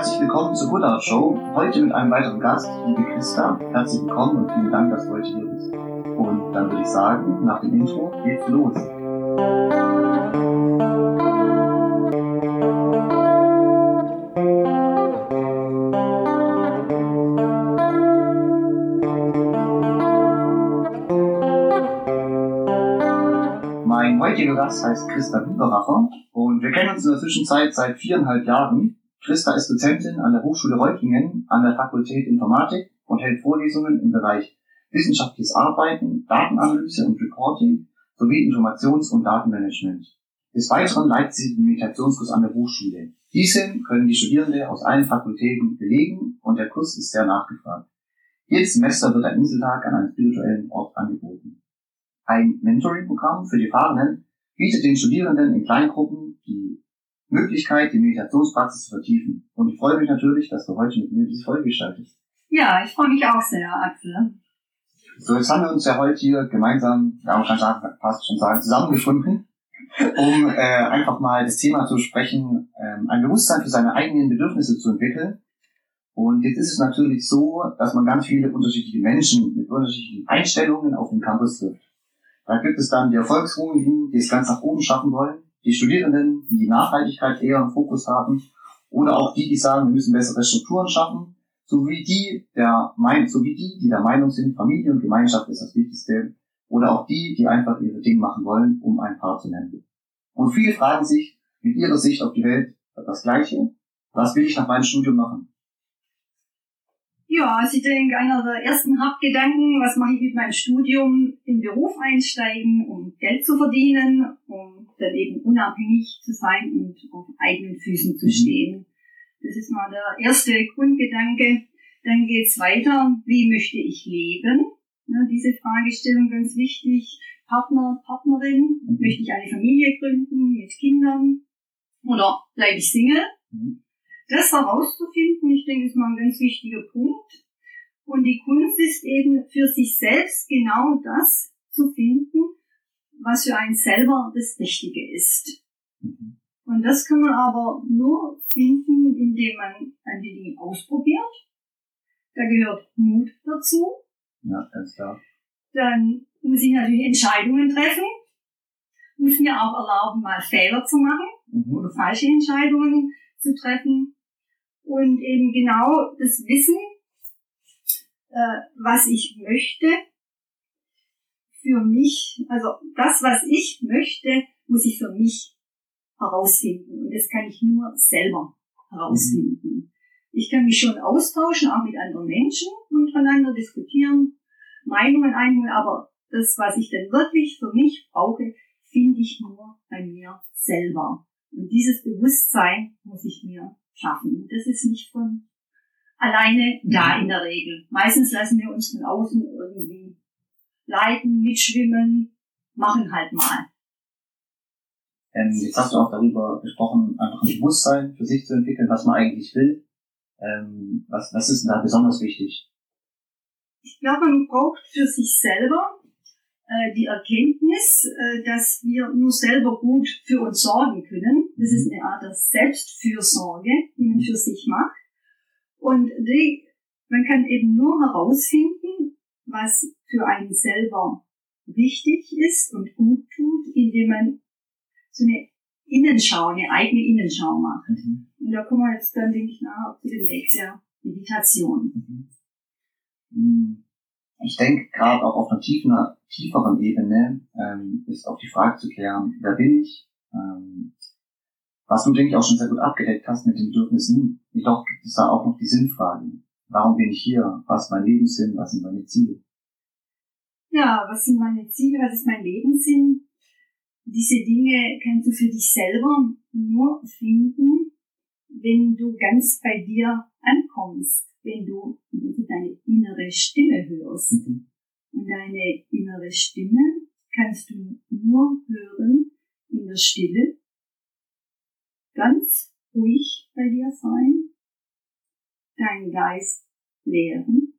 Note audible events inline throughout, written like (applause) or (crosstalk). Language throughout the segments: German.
Herzlich willkommen zur Buddha Show. Heute mit einem weiteren Gast, liebe Christa. Herzlich willkommen und vielen Dank, dass du heute hier bist. Und dann würde ich sagen, nach dem Intro geht's los. Mein heutiger Gast heißt Christa Bieberacher und wir kennen uns in der Zwischenzeit seit viereinhalb Jahren. Christa ist Dozentin an der Hochschule Reutlingen an der Fakultät Informatik und hält Vorlesungen im Bereich wissenschaftliches Arbeiten, Datenanalyse und Reporting sowie Informations- und Datenmanagement. Des Weiteren leitet sie den Meditationskurs an der Hochschule. Diesen können die Studierende aus allen Fakultäten belegen und der Kurs ist sehr nachgefragt. Jedes Semester wird ein Inseltag an einem spirituellen Ort angeboten. Ein Mentoring-Programm für die Fahrenden bietet den Studierenden in Kleingruppen die Möglichkeit, die Meditationspraxis zu vertiefen. Und ich freue mich natürlich, dass du heute mit mir diese Folge gestaltest. Ja, ich freue mich auch sehr, Axel. So, jetzt haben wir uns ja heute hier gemeinsam, ja, man kann sagen, fast schon sagen, zusammengefunden, um äh, einfach mal das Thema zu sprechen, ähm, ein Bewusstsein für seine eigenen Bedürfnisse zu entwickeln. Und jetzt ist es natürlich so, dass man ganz viele unterschiedliche Menschen mit unterschiedlichen Einstellungen auf dem Campus trifft. Da gibt es dann die Erfolgshungrigen, die es ganz nach oben schaffen wollen, die Studierenden, die Nachhaltigkeit eher im Fokus haben, oder auch die, die sagen, wir müssen bessere Strukturen schaffen, sowie die, der Mein sowie die, die der Meinung sind, Familie und Gemeinschaft ist das Wichtigste, oder auch die, die einfach ihre Dinge machen wollen, um ein Paar zu nennen. Und viele fragen sich mit ihrer Sicht auf die Welt das Gleiche. Was will ich nach meinem Studium machen? Ja, also ich denke, einer der ersten Hauptgedanken, was mache ich mit meinem Studium, in Beruf einsteigen, um Geld zu verdienen, um dann eben unabhängig zu sein und auf eigenen Füßen zu stehen. Das ist mal der erste Grundgedanke. Dann geht's weiter, wie möchte ich leben? Ja, diese Fragestellung ganz wichtig. Partner, Partnerin, Mhm. möchte ich eine Familie gründen mit Kindern oder bleibe ich Single? Mhm. Das herauszufinden, ich denke, ist mal ein ganz wichtiger Punkt. Und die Kunst ist eben für sich selbst genau das zu finden, was für einen selber das Richtige ist. Mhm. Und das kann man aber nur finden, indem man an die Dinge ausprobiert. Da gehört Mut dazu. Ja, ganz klar. Dann muss ich natürlich Entscheidungen treffen. Muss mir auch erlauben, mal Fehler zu machen Mhm. oder falsche Entscheidungen zu treffen. Und eben genau das Wissen, äh, was ich möchte, für mich, also das, was ich möchte, muss ich für mich herausfinden. Und das kann ich nur selber herausfinden. Ich kann mich schon austauschen, auch mit anderen Menschen untereinander diskutieren, Meinungen einholen, aber das, was ich denn wirklich für mich brauche, finde ich nur bei mir selber. Und dieses Bewusstsein muss ich mir schaffen. Das ist nicht von alleine da in der Regel. Meistens lassen wir uns von außen irgendwie leiten, mitschwimmen, machen halt mal. Ähm, jetzt hast du auch darüber gesprochen, einfach ein Bewusstsein für sich zu entwickeln, was man eigentlich will. Ähm, was, was ist denn da besonders wichtig? Ich glaube, man braucht für sich selber äh, die Erkenntnis, äh, dass wir nur selber gut für uns sorgen können. Das ist eine Art der Selbstfürsorge, die man für sich macht. Und die, man kann eben nur herausfinden, was für einen selber wichtig ist und gut tut, indem man so eine Innenschau, eine eigene Innenschau macht. Und da kommen wir jetzt dann, denke ich, nachher zu dem Weg der Meditation. Mhm. Mhm. Ich denke, gerade auch auf einer tiefen, tieferen Ebene ähm, ist auch die Frage zu klären, wer bin ich? Ähm, was du, denke ich, auch schon sehr gut abgedeckt hast mit den Bedürfnissen. Jedoch gibt es da auch noch die Sinnfragen. Warum bin ich hier? Was ist mein Lebenssinn? Was sind meine Ziele? Ja, was sind meine Ziele? Was ist mein Lebenssinn? Diese Dinge kannst du für dich selber nur finden, wenn du ganz bei dir ankommst, wenn du deine innere Stimme hörst. Mhm. Und deine innere Stimme kannst du nur hören in der Stille, ganz ruhig bei dir sein, deinen Geist leeren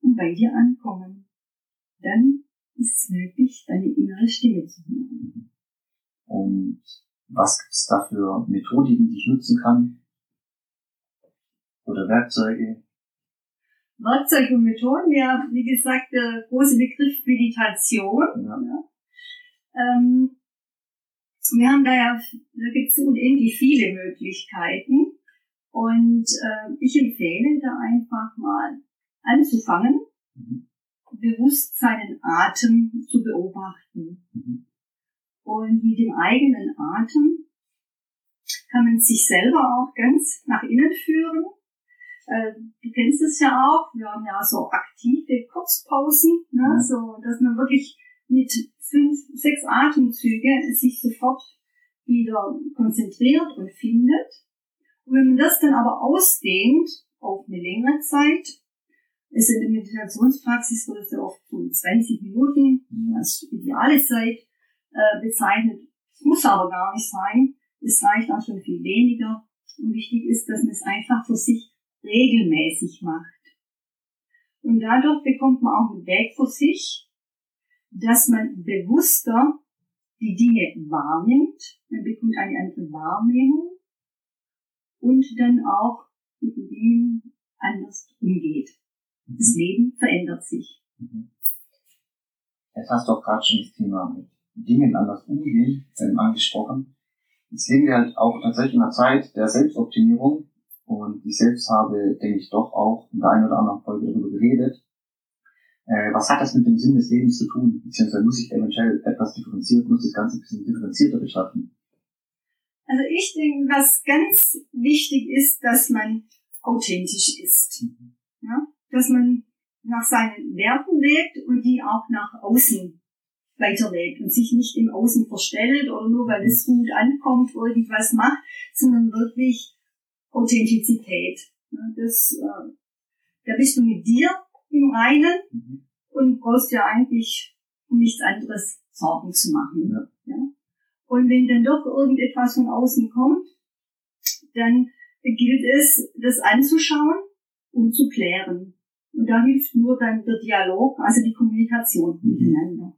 und bei dir ankommen. Dann ist es möglich, deine innere Stimme zu hören. Und was gibt es da für Methodiken, die ich nutzen kann? oder Werkzeuge? Werkzeuge und Methoden, ja, wie gesagt, der große Begriff Meditation. Ja. Ja. Ähm, wir haben da ja, da gibt es unendlich viele Möglichkeiten. Und äh, ich empfehle da einfach mal anzufangen, mhm. Bewusst seinen Atem zu beobachten. Mhm. Und mit dem eigenen Atem kann man sich selber auch ganz nach innen führen. Äh, du kennst es ja auch, wir haben ja so aktive Kurzpausen, ne? Ja. so dass man wirklich mit fünf, sechs Atemzüge sich sofort wieder konzentriert und findet. Und wenn man das dann aber ausdehnt auf eine längere Zeit, ist in der Meditationspraxis wird es ja oft so 20 Minuten als ideale Zeit äh, bezeichnet. Es muss aber gar nicht sein. Es reicht auch schon viel weniger. Und wichtig ist, dass man es einfach für sich regelmäßig macht. Und dadurch bekommt man auch einen Weg für sich, dass man bewusster die Dinge wahrnimmt. Man bekommt eine andere Wahrnehmung und dann auch mit den Dingen anders umgeht. Das Leben verändert sich. Mhm. Jetzt hast du auch gerade schon das Thema mit Dingen anders umgehen ähm, angesprochen. Jetzt leben wir halt auch tatsächlich in einer Zeit der Selbstoptimierung und ich selbst habe, denke ich, doch auch in der einen oder anderen Folge darüber geredet. Äh, was hat das mit dem Sinn des Lebens zu tun? Beziehungsweise muss ich eventuell etwas differenziert, muss das Ganze ein bisschen differenzierter betrachten? Also ich denke, was ganz wichtig ist, dass man authentisch ist. Mhm. Ja? Dass man nach seinen Werten lebt und die auch nach außen weiterlebt und sich nicht im Außen verstellt oder nur weil es gut ankommt, irgendwas macht, sondern wirklich Authentizität. Das, äh, da bist du mit dir im Reinen mhm. und brauchst ja eigentlich um nichts anderes Sorgen zu machen. Ja. ja. Und wenn dann doch irgendetwas von außen kommt, dann gilt es, das anzuschauen und zu klären. Und da hilft nur dann der Dialog, also die Kommunikation mhm. miteinander.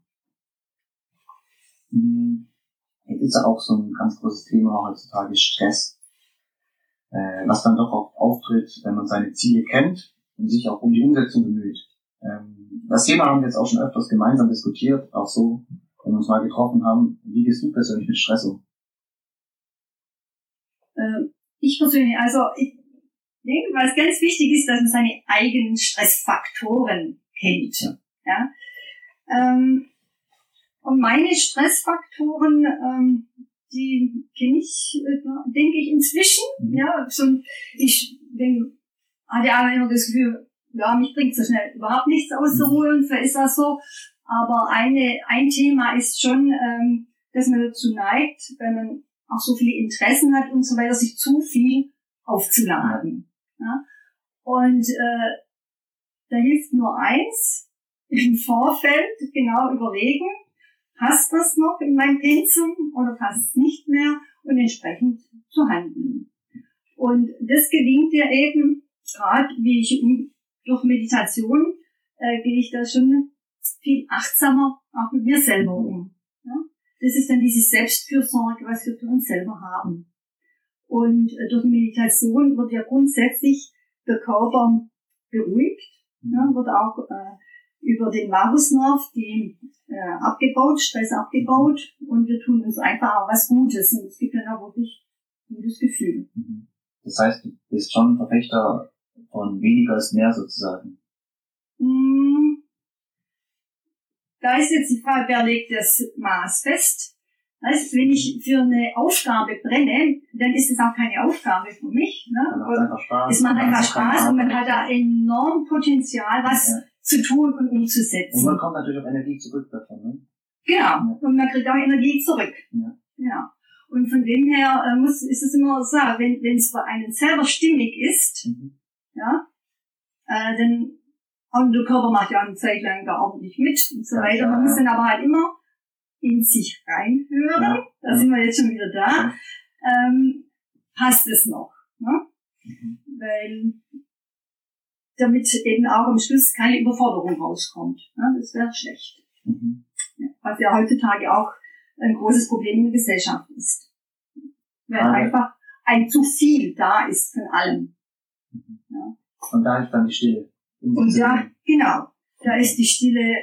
Jetzt ist ja auch so ein ganz großes Thema heutzutage Stress, äh, was dann doch auch auftritt, wenn man seine Ziele kennt und sich auch um die Umsetzung bemüht. Ähm, das Thema haben wir jetzt auch schon öfters gemeinsam diskutiert, auch so, wenn wir uns mal getroffen haben. Wie gehst du persönlich mit Stress um? Ähm, ich persönlich, also ich denke, was ganz wichtig ist, dass man seine eigenen Stressfaktoren kennt. Ja. Ähm, und meine Stressfaktoren, ähm, die kenne ich, äh, denke ich, inzwischen. Mhm. Ja, so, ich denke, hatte aber immer das Gefühl, ja, mich bringt so schnell überhaupt nichts auszuholen, mhm. vielleicht ist das so. Aber eine, ein Thema ist schon, ähm, dass man dazu neigt, wenn man auch so viele Interessen hat und so weiter, sich zu viel aufzuladen. Ja? Und äh, da hilft nur eins, (laughs) im Vorfeld genau überlegen, passt das noch in mein Pensum oder passt es nicht mehr und entsprechend zu handeln. Und das gelingt dir eben, gerade wie ich durch Meditation äh, gehe ich da schon viel achtsamer auch mit mir selber um. Ja? Das ist dann diese Selbstfürsorge, was wir für uns selber haben. Und äh, durch Meditation wird ja grundsätzlich der Körper beruhigt, ja? wird auch äh, über den Vagusnerv die äh, abgebaut, Stress abgebaut und wir tun uns einfach auch was Gutes und es gibt dann auch wirklich ein gutes Gefühl. Mhm. Das heißt, du bist schon ein Verfechter von weniger ist mehr sozusagen. Mm, da ist jetzt die Frage, wer legt das Maß fest? Heißt, wenn ich für eine Aufgabe brenne, dann ist es auch keine Aufgabe für mich. Ne? Dann macht einfach Spaß. Es macht einfach Spaß und man hat da enorm Potenzial, was ja zu tun und umzusetzen. Und man kommt natürlich auch Energie zurück davon, ne? Genau. Und man kriegt auch Energie zurück. Ja. ja. Und von dem her äh, muss, ist es immer so, wenn, wenn es für einen selber stimmig ist, mhm. ja, äh, dann, und der Körper macht ja eine Zeit lang gar ordentlich mit und so ja, weiter. Man muss dann aber halt immer in sich reinhören. Ja. Da sind wir jetzt schon wieder da. Ähm, passt es noch? Ne? Mhm. Weil damit eben auch am Schluss keine Überforderung rauskommt. Ja, das wäre schlecht. Mhm. Ja, was ja heutzutage auch ein großes Problem in der Gesellschaft ist. Weil ah, einfach ein zu viel da ist von allem. Ja. Und da ist dann die Stille. Und ja, genau. Da ist die Stille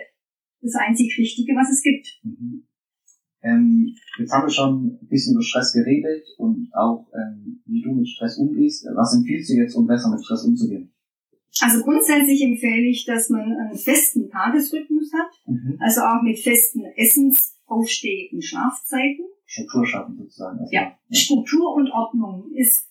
das einzig Richtige, was es gibt. Mhm. Ähm, jetzt haben wir schon ein bisschen über Stress geredet und auch, ähm, wie du mit Stress umgehst. Was empfiehlst du jetzt, um besser mit Stress umzugehen? Also grundsätzlich empfehle ich, dass man einen festen Tagesrhythmus hat, Mhm. also auch mit festen Essens-, Aufsteh- und Schlafzeiten. Struktur schaffen sozusagen. erstmal. Ja. Struktur und Ordnung ist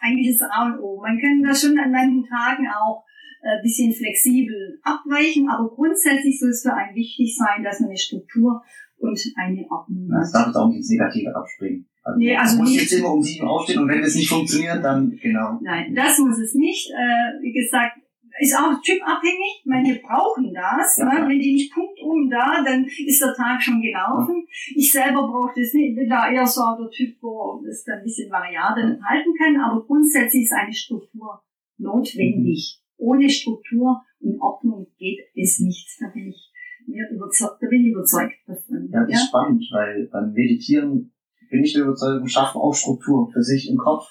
eigentlich das A und O. Man kann da schon an manchen Tagen auch ein bisschen flexibel abweichen, aber grundsätzlich soll es für einen wichtig sein, dass man eine Struktur und eine Ordnung Ja, Es hat. darf jetzt auch nicht ins Negative abspringen. Also, Nee, also du musst nicht- jetzt immer um sieben aufstehen und wenn das nicht funktioniert, dann genau. Nein, das muss es nicht. Äh, wie gesagt, ist auch typabhängig. Manche brauchen das. Ja, ne? Wenn die nicht punktum da, dann ist der Tag schon gelaufen. Ich selber brauche das nicht. Bin da eher so der Typ, wo das dann ein bisschen variabel halten kann. Aber grundsätzlich ist eine Struktur notwendig. Mhm. Ohne Struktur und Ordnung geht es nicht. Da bin ich mir überzeugt, da bin ich überzeugt davon. Ja, das Ja? ist spannend, weil beim Meditieren bin ich der Überzeugung, schaffen auch Struktur für sich im Kopf.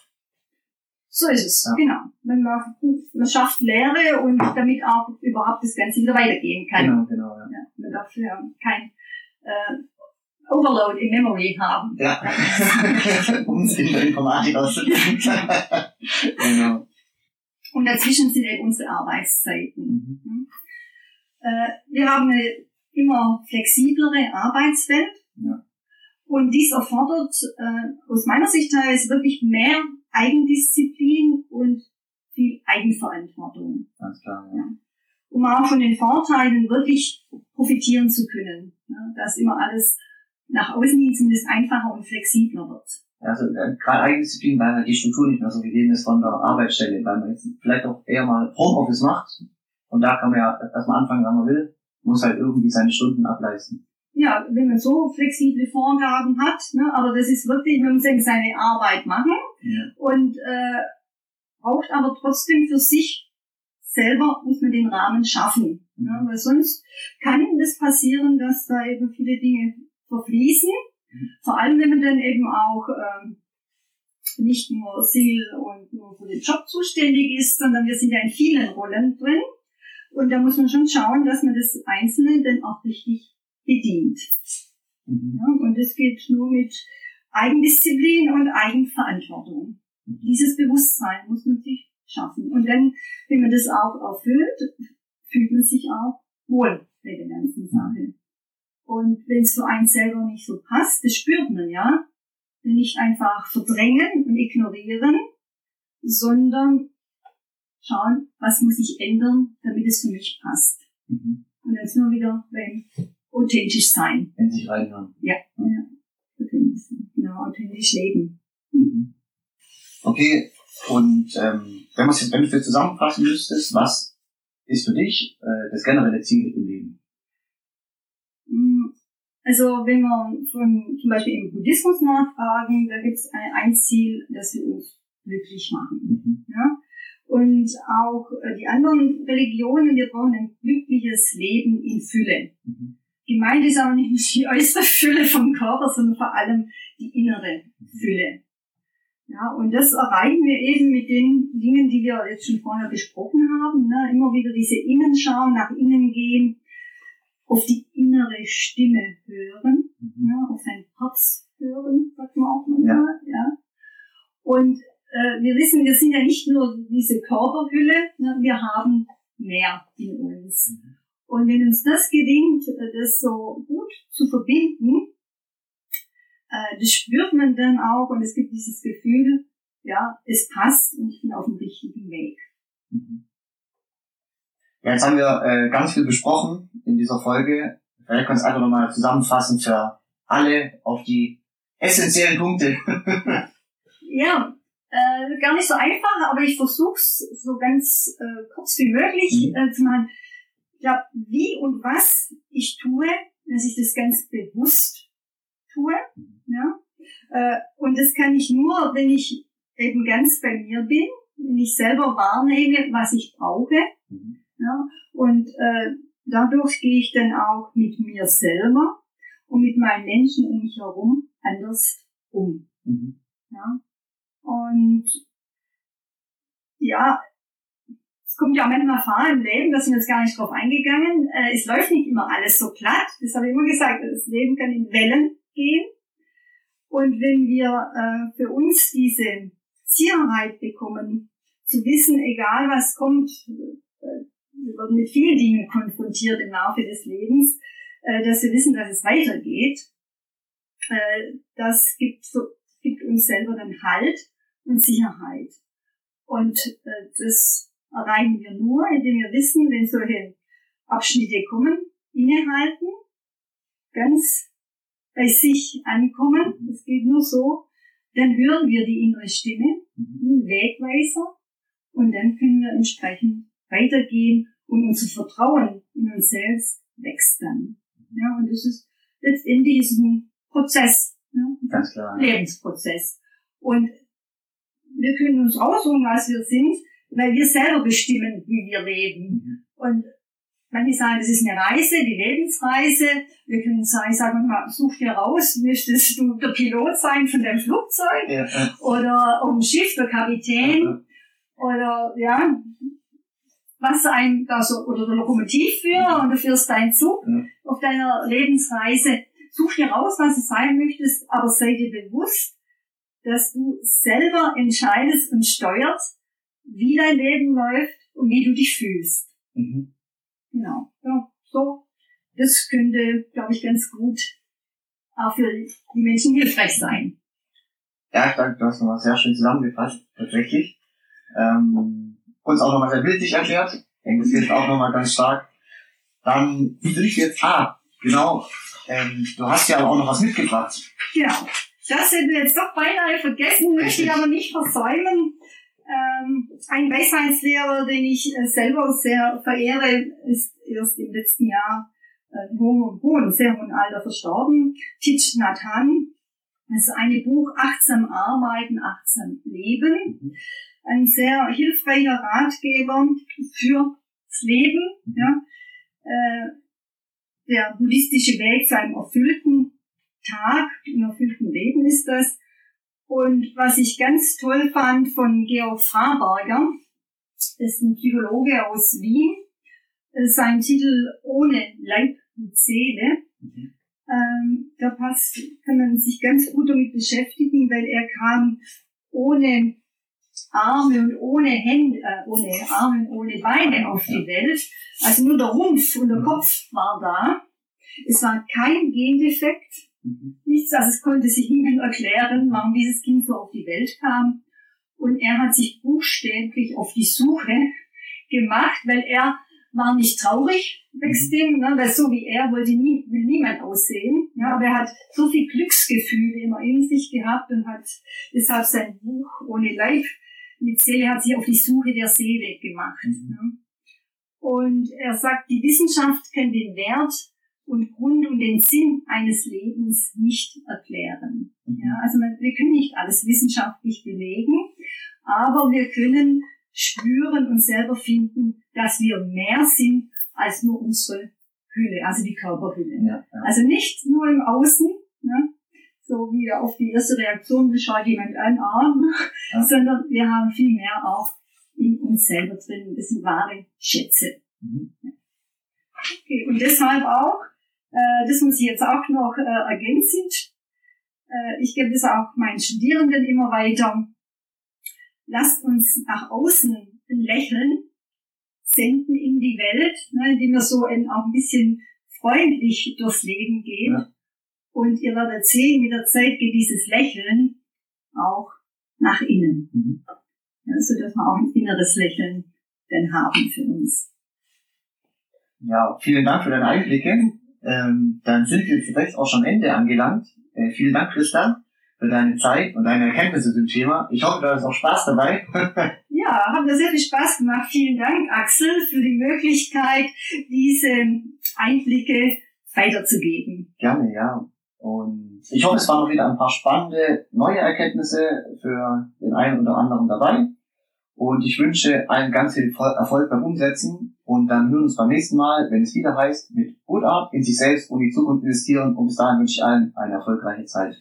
So ist es, Ja. genau. Man, macht- man schafft Lehre und damit auch überhaupt das Ganze wieder weitergehen kann. Genau, genau, ja. Ja, man darf ja kein äh, Overload in Memory haben. Ja. (laughs) um es in der Informatik auszudrücken. genau. Und dazwischen sind eben unsere Arbeitszeiten. Mhm. Äh, wir haben eine immer flexiblere Arbeitswelt. Ja. Und dies erfordert äh, aus meiner Sicht teils wirklich mehr Eigendisziplin und viel Eigenverantwortung. Ganz klar, ja. um auch von den Vorteilen wirklich profitieren zu können. Ja, dass immer alles nach außen hin zumindest einfacher und flexibler wird. Also äh, gerade Eigendisziplin, weil halt die Struktur nicht mehr so gegeben ist von der Arbeitsstelle, weil man jetzt vielleicht auch eher mal Homeoffice macht. Und da kann man ja erstmal anfangen, wann man will, muss halt irgendwie seine Stunden ableisten. Ja, wenn man so flexible Vorgaben hat, ne, aber das ist wirklich, man muss eben seine Arbeit machen Ja. und äh, braucht aber trotzdem für sich selber, muss man den Rahmen schaffen. Ja, weil sonst kann es passieren, dass da eben viele Dinge verfließen. Vor allem, wenn man dann eben auch ähm, nicht nur Ziel und nur für den Job zuständig ist, sondern wir sind ja in vielen Rollen drin. Und da muss man schon schauen, dass man das Einzelne dann auch richtig bedient. Mhm. Ja, und das geht nur mit Eigendisziplin und Eigenverantwortung. Mhm. Dieses Bewusstsein muss man sich schaffen. Und dann, wenn man das auch erfüllt, fühlt man sich auch wohl bei der ganzen Sache. Und wenn es für einen selber nicht so passt, das spürt man ja, nicht einfach verdrängen und ignorieren, sondern schauen, was muss ich ändern, damit es für mich passt. Mhm. Und dann sind wir wieder beim authentisch sein. In sich reinhören. Ja, ja. Authentisch sein. Genau, authentisch leben. Mhm. Okay, und ähm, wenn, jetzt, wenn du es jetzt zusammenfassen müsstest, was ist für dich äh, das generelle Ziel im Leben? Mm, Also wenn wir von zum Beispiel im Buddhismus nachfragen, da gibt es ein, ein Ziel, dass wir uns glücklich machen. Mhm. Ja? Und auch äh, die anderen Religionen, wir brauchen ein glückliches Leben in Fülle. Mhm. Gemeint ist aber nicht nur die äußere Fülle vom Körper, sondern vor allem die innere Fülle. Ja, und das erreichen wir eben mit den Dingen, die wir jetzt schon vorher besprochen haben. Ne? Immer wieder diese Innenschau, nach innen gehen, auf die innere Stimme hören, Mhm. ja, auf sein Herz hören, sagt man auch manchmal. Ja. Und äh, wir wissen, wir sind ja nicht nur diese Körperhülle, ne? wir haben mehr in uns. Mhm. Und wenn uns das gelingt, äh, das so gut zu verbinden, äh, das spürt man dann auch und es gibt dieses Gefühl, ja, es passt und ich bin auf dem richtigen Weg. Mhm. Ja, jetzt haben wir äh, ganz viel besprochen in dieser Folge. Vielleicht kannst du einfach nochmal zusammenfassen für alle auf die essentiellen Punkte. (laughs) Ja, äh, gar nicht so einfach, aber ich versuch's so ganz äh, kurz wie möglich Mhm. äh, zu machen. Ich glaube, wie und was ich tue, dass ich das ganz bewusst tue. Ja? Äh, und das kann ich nur, wenn ich eben ganz bei mir bin, wenn ich selber wahrnehme, was ich brauche. Mhm. Ja? Und äh, dadurch gehe ich dann auch mit mir selber und mit meinen Menschen um mich herum anders um. Mhm. Ja. Und ja, kommt ja auch manchmal vor im Leben, da sind wir jetzt gar nicht drauf eingegangen. Äh, es läuft nicht immer alles so glatt. Das habe ich immer gesagt. Das Leben kann in Wellen gehen. Und wenn wir äh, für uns diese Sicherheit bekommen, zu wissen, egal was kommt, äh, wir werden mit vielen Dingen konfrontiert im Laufe des Lebens, äh, dass wir wissen, dass es weitergeht, äh, das gibt, gibt uns selber dann Halt und Sicherheit. Und äh, das erreichen wir nur, indem wir wissen, wenn solche Abschnitte kommen, innehalten, ganz bei sich ankommen, das geht nur so, dann hören wir die innere Stimme, den Wegweiser, und dann können wir entsprechend weitergehen und unser Vertrauen in uns selbst wächst dann. Ja, und das ist letztendlich ist ein Prozess, ja, Ganz klar. ein Lebensprozess. Und wir können uns raussuchen, was wir sind, weil wir selber bestimmen, wie wir leben. Mhm. Und manche sagen, das ist eine Reise, die Lebensreise. Wir können sagen, wir mal, such dir raus, möchtest du der Pilot sein von deinem Flugzeug Ja, oder auf dem Schiff der Kapitän oder ja, was ein da so oder der Lokomotivführer und du führst deinen Zug Ja. auf deiner Lebensreise. Such dir raus, was du sein möchtest, aber sei dir bewusst, dass du selber entscheidest und steuerst, wie dein Leben läuft und wie du dich fühlst. mhm. Genau. Ja, so. Das könnte, glaube ich, ganz gut auch für die Menschen hilfreich sein. Ja, ich danke, du hast nochmal sehr schön zusammengefasst, tatsächlich. Ähm, uns auch nochmal sehr bildlich erklärt. Ich denke, das hilft auch nochmal ganz stark. Dann, wie du dich jetzt, ah, genau, ähm, du hast ja auch noch was mitgebracht. Genau. Das hätten wir jetzt doch beinahe vergessen, möchte ich aber nicht versäumen. Ähm, ein Weisheitslehrer, den ich äh, selber sehr verehre, ist erst im letzten Jahr äh, im hohen, hohen, sehr hohen Alter verstorben. Thich Nhat Hanh. Das ist eine Buch Achtsam Arbeiten, Achtsam Leben. Mhm. Ein sehr hilfreicher Ratgeber fürs Leben. Ja. Äh, der buddhistische Weg zu einem erfüllten Tag, im erfüllten Leben ist das. Und was ich ganz toll fand von Georg Fraberger, ist ein Psychologe aus Wien, äh, sein Titel Ohne Leib und Seele. Mhm. Ähm, da passt, kann man sich ganz gut damit beschäftigen, weil er kam ohne Arme und ohne Hände, äh, ohne Arme und ohne Beine auf die Welt. Also nur der Rumpf und der Kopf war da. Es war kein Gendefekt, Mhm. Nichts, also es konnte sich niemand erklären, warum dieses Kind so auf die Welt kam. Und er hat sich buchstäblich auf die Suche gemacht, weil er war nicht traurig, wächst dem, ne, weil so wie er wollte nie, will niemand aussehen. Ja, aber er hat so viel Glücksgefühle immer in sich gehabt und hat deshalb sein Buch ohne Leib mit Seele hat sich auf die Suche der Seele gemacht. Mhm. Ne. Und er sagt, die Wissenschaft kann den Wert und Grund und den Sinn eines Lebens nicht erklären. Mhm. Ja, also man, wir können nicht alles wissenschaftlich belegen, aber wir können spüren und selber finden, dass wir mehr sind als nur unsere Hülle, also die Körperhülle. Ja, ja. Also nicht nur im Außen, ne, so wie auf die erste Reaktion, schaut jemand an, ah, Ja. (laughs) sondern wir haben viel mehr auch in uns selber drin. Das sind wahre Schätze. Mhm. Okay, und deshalb auch, äh, das muss ich jetzt auch noch äh, ergänzend, äh, ich gebe das auch meinen Studierenden immer weiter, lasst uns nach außen ein Lächeln senden in die Welt, ne, indem wir so ein, auch ein bisschen freundlich durchs Leben gehen. Ja. Und ihr werdet sehen, mit der Zeit geht dieses Lächeln auch nach innen. Mhm. Ja, so dass wir auch ein inneres Lächeln dann haben für uns. Ja, vielen Dank für deine Einblicke. Ähm, dann sind wir jetzt direkt auch schon am Ende angelangt. Äh, vielen Dank, Christa, für deine Zeit und deine Erkenntnisse zum Thema. Ich hoffe, da ist auch Spaß dabei. (laughs) Ja, hat mir sehr viel Spaß gemacht. Vielen Dank, Axel, für die Möglichkeit, diese Einblicke weiterzugeben. Gerne, ja. Und ich hoffe, es waren noch wieder ein paar spannende neue Erkenntnisse für den einen oder anderen dabei. Und ich wünsche allen ganz viel Erfolg beim Umsetzen. Und dann hören wir uns beim nächsten Mal, wenn es wieder heißt, mit Good Art in sich selbst und die Zukunft investieren. Und bis dahin wünsche ich allen eine erfolgreiche Zeit.